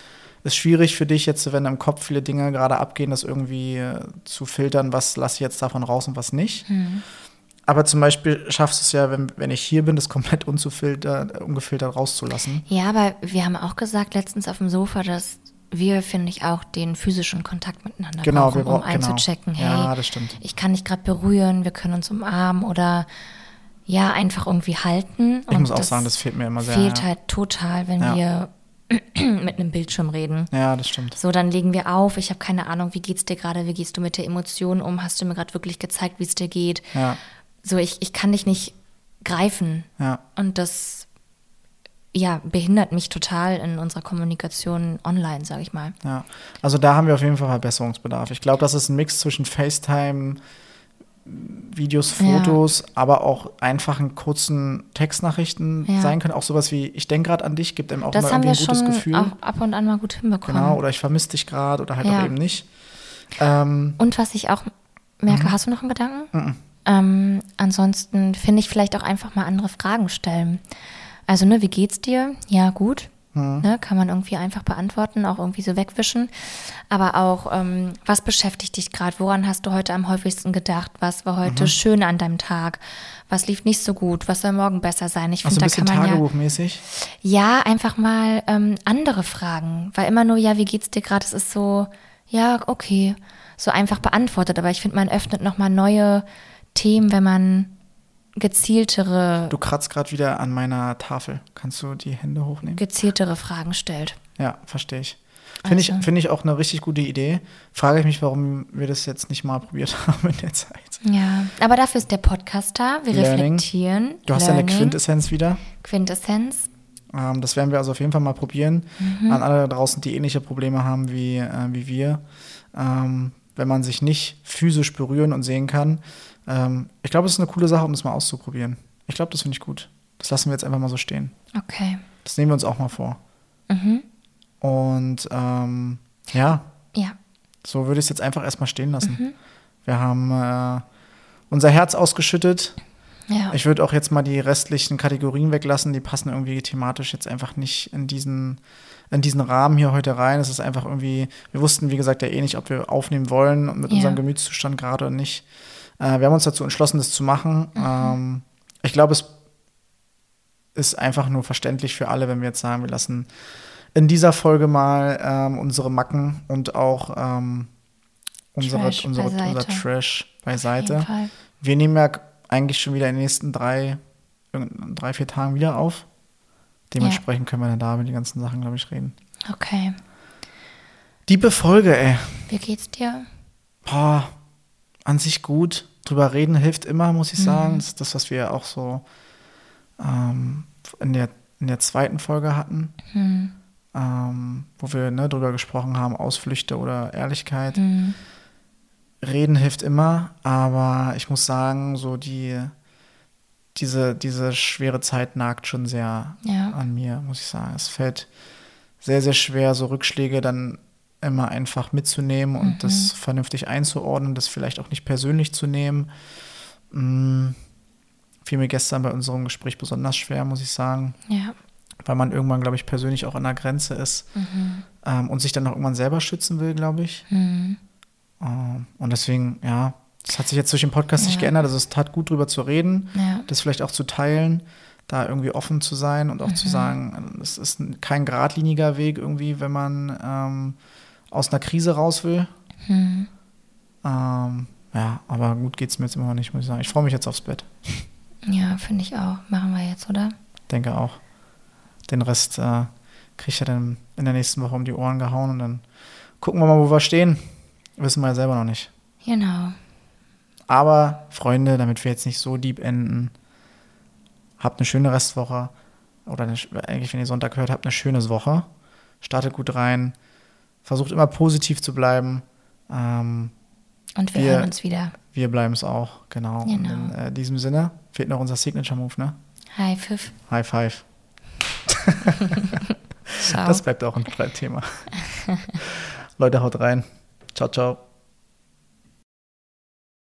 ist schwierig für dich jetzt, wenn im Kopf viele Dinge gerade abgehen, das irgendwie äh, zu filtern, was lasse ich jetzt davon raus und was nicht. Mhm. Aber zum Beispiel schaffst du es ja, wenn, wenn ich hier bin, das komplett unzufiltert, ungefiltert rauszulassen. Ja, aber wir haben auch gesagt letztens auf dem Sofa, dass wir, finde ich, auch den physischen Kontakt miteinander genau, brauchen, brauch, um einzuchecken, genau. hey, ja, das stimmt. ich kann dich gerade berühren, wir können uns umarmen oder ja, einfach irgendwie halten. Ich muss auch sagen, das fehlt mir immer sehr. Fehlt ja. halt total, wenn ja. wir mit einem Bildschirm reden. Ja, das stimmt. So, dann legen wir auf. Ich habe keine Ahnung, wie geht's dir gerade? Wie gehst du mit der Emotion um? Hast du mir gerade wirklich gezeigt, wie es dir geht? Ja so ich, ich kann dich nicht greifen. Ja. Und das ja, behindert mich total in unserer Kommunikation online, sage ich mal. Ja, also da haben wir auf jeden Fall Verbesserungsbedarf. Ich glaube, das ist ein Mix zwischen FaceTime, Videos, Fotos, ja. aber auch einfachen kurzen Textnachrichten ja. sein können. Auch sowas wie, ich denke gerade an dich, gibt einem auch das irgendwie ein gutes Gefühl. Das haben wir schon ab und an mal gut hinbekommen. Genau, oder ich vermisse dich gerade oder halt ja. auch eben nicht. Ähm, und was ich auch merke, mhm. hast du noch einen Gedanken? Mhm. Ähm, ansonsten finde ich vielleicht auch einfach mal andere Fragen stellen. Also, ne, wie geht's dir? Ja, gut. Mhm. Ne, kann man irgendwie einfach beantworten, auch irgendwie so wegwischen. Aber auch, ähm, was beschäftigt dich gerade? Woran hast du heute am häufigsten gedacht? Was war heute mhm. schön an deinem Tag? Was lief nicht so gut? Was soll morgen besser sein? Ich finde, da kann man Tagebuchmäßig? Ja, ja, einfach mal ähm, andere Fragen. Weil immer nur, ja, wie geht's dir gerade? Es ist so, ja, okay, so einfach beantwortet. Aber ich finde, man öffnet nochmal neue Themen, wenn man gezieltere. Du kratzt gerade wieder an meiner Tafel. Kannst du die Hände hochnehmen? Gezieltere Fragen stellt. Ja, verstehe ich. Finde also. ich, find ich auch eine richtig gute Idee. Frage ich mich, warum wir das jetzt nicht mal probiert haben in der Zeit. Ja, aber dafür ist der Podcast da. Wir Learning. reflektieren. Du hast Learning. eine Quintessenz wieder. Quintessenz. Ähm, das werden wir also auf jeden Fall mal probieren. Mhm. An alle da draußen, die ähnliche Probleme haben wie, äh, wie wir. Ähm, wenn man sich nicht physisch berühren und sehen kann. Ähm, ich glaube, es ist eine coole Sache, um das mal auszuprobieren. Ich glaube, das finde ich gut. Das lassen wir jetzt einfach mal so stehen. Okay. Das nehmen wir uns auch mal vor. Mhm. Und ähm, ja. Ja. So würde ich es jetzt einfach erstmal stehen lassen. Mhm. Wir haben äh, unser Herz ausgeschüttet. Ja. Ich würde auch jetzt mal die restlichen Kategorien weglassen. Die passen irgendwie thematisch jetzt einfach nicht in diesen, in diesen Rahmen hier heute rein. Es ist einfach irgendwie, wir wussten, wie gesagt, ja eh nicht, ob wir aufnehmen wollen und mit ja. unserem Gemütszustand gerade oder nicht. Äh, wir haben uns dazu entschlossen, das zu machen. Mhm. Ähm, ich glaube, es ist einfach nur verständlich für alle, wenn wir jetzt sagen, wir lassen in dieser Folge mal ähm, unsere Macken und auch ähm, unsere, Trash unsere, unser Trash beiseite. Wir nehmen ja eigentlich schon wieder in den nächsten drei, drei vier Tagen wieder auf. Dementsprechend ja. können wir dann da mit den ganzen Sachen, glaube ich, reden. Okay. Diebe Folge, ey. Wie geht's dir? Boah, an sich gut. Drüber reden hilft immer, muss ich sagen. Mhm. Das ist das, was wir auch so ähm, in, der, in der zweiten Folge hatten. Mhm. Ähm, wo wir ne, drüber gesprochen haben, Ausflüchte oder Ehrlichkeit. Mhm. Reden hilft immer, aber ich muss sagen, so die, diese, diese schwere Zeit nagt schon sehr ja. an mir, muss ich sagen. Es fällt sehr, sehr schwer, so Rückschläge dann immer einfach mitzunehmen und mhm. das vernünftig einzuordnen, das vielleicht auch nicht persönlich zu nehmen. Mhm. Fiel mir gestern bei unserem Gespräch besonders schwer, muss ich sagen. Ja. Weil man irgendwann, glaube ich, persönlich auch an der Grenze ist mhm. ähm, und sich dann auch irgendwann selber schützen will, glaube ich. Mhm. Ähm, und deswegen, ja, das hat sich jetzt durch den Podcast ja. nicht geändert. Also es tat gut, drüber zu reden, ja. das vielleicht auch zu teilen, da irgendwie offen zu sein und auch mhm. zu sagen, es ist kein geradliniger Weg irgendwie, wenn man ähm, aus einer Krise raus will. Mhm. Ähm, ja, aber gut geht es mir jetzt immer noch nicht, muss ich sagen. Ich freue mich jetzt aufs Bett. Ja, finde ich auch. Machen wir jetzt, oder? Denke auch. Den Rest äh, kriege ich ja dann in der nächsten Woche um die Ohren gehauen und dann gucken wir mal, wo wir stehen. Wissen wir ja selber noch nicht. Genau. Aber, Freunde, damit wir jetzt nicht so deep enden, habt eine schöne Restwoche. Oder eine, eigentlich, wenn ihr Sonntag hört, habt eine schöne Woche. Startet gut rein. Versucht immer positiv zu bleiben. Ähm, und wir, wir, hören uns wieder. Wir bleiben es auch, genau. genau. In äh, diesem Sinne fehlt noch unser Signature-Move, ne? High Five. High Five. das bleibt auch ein Thema. Leute, haut rein. Ciao, ciao.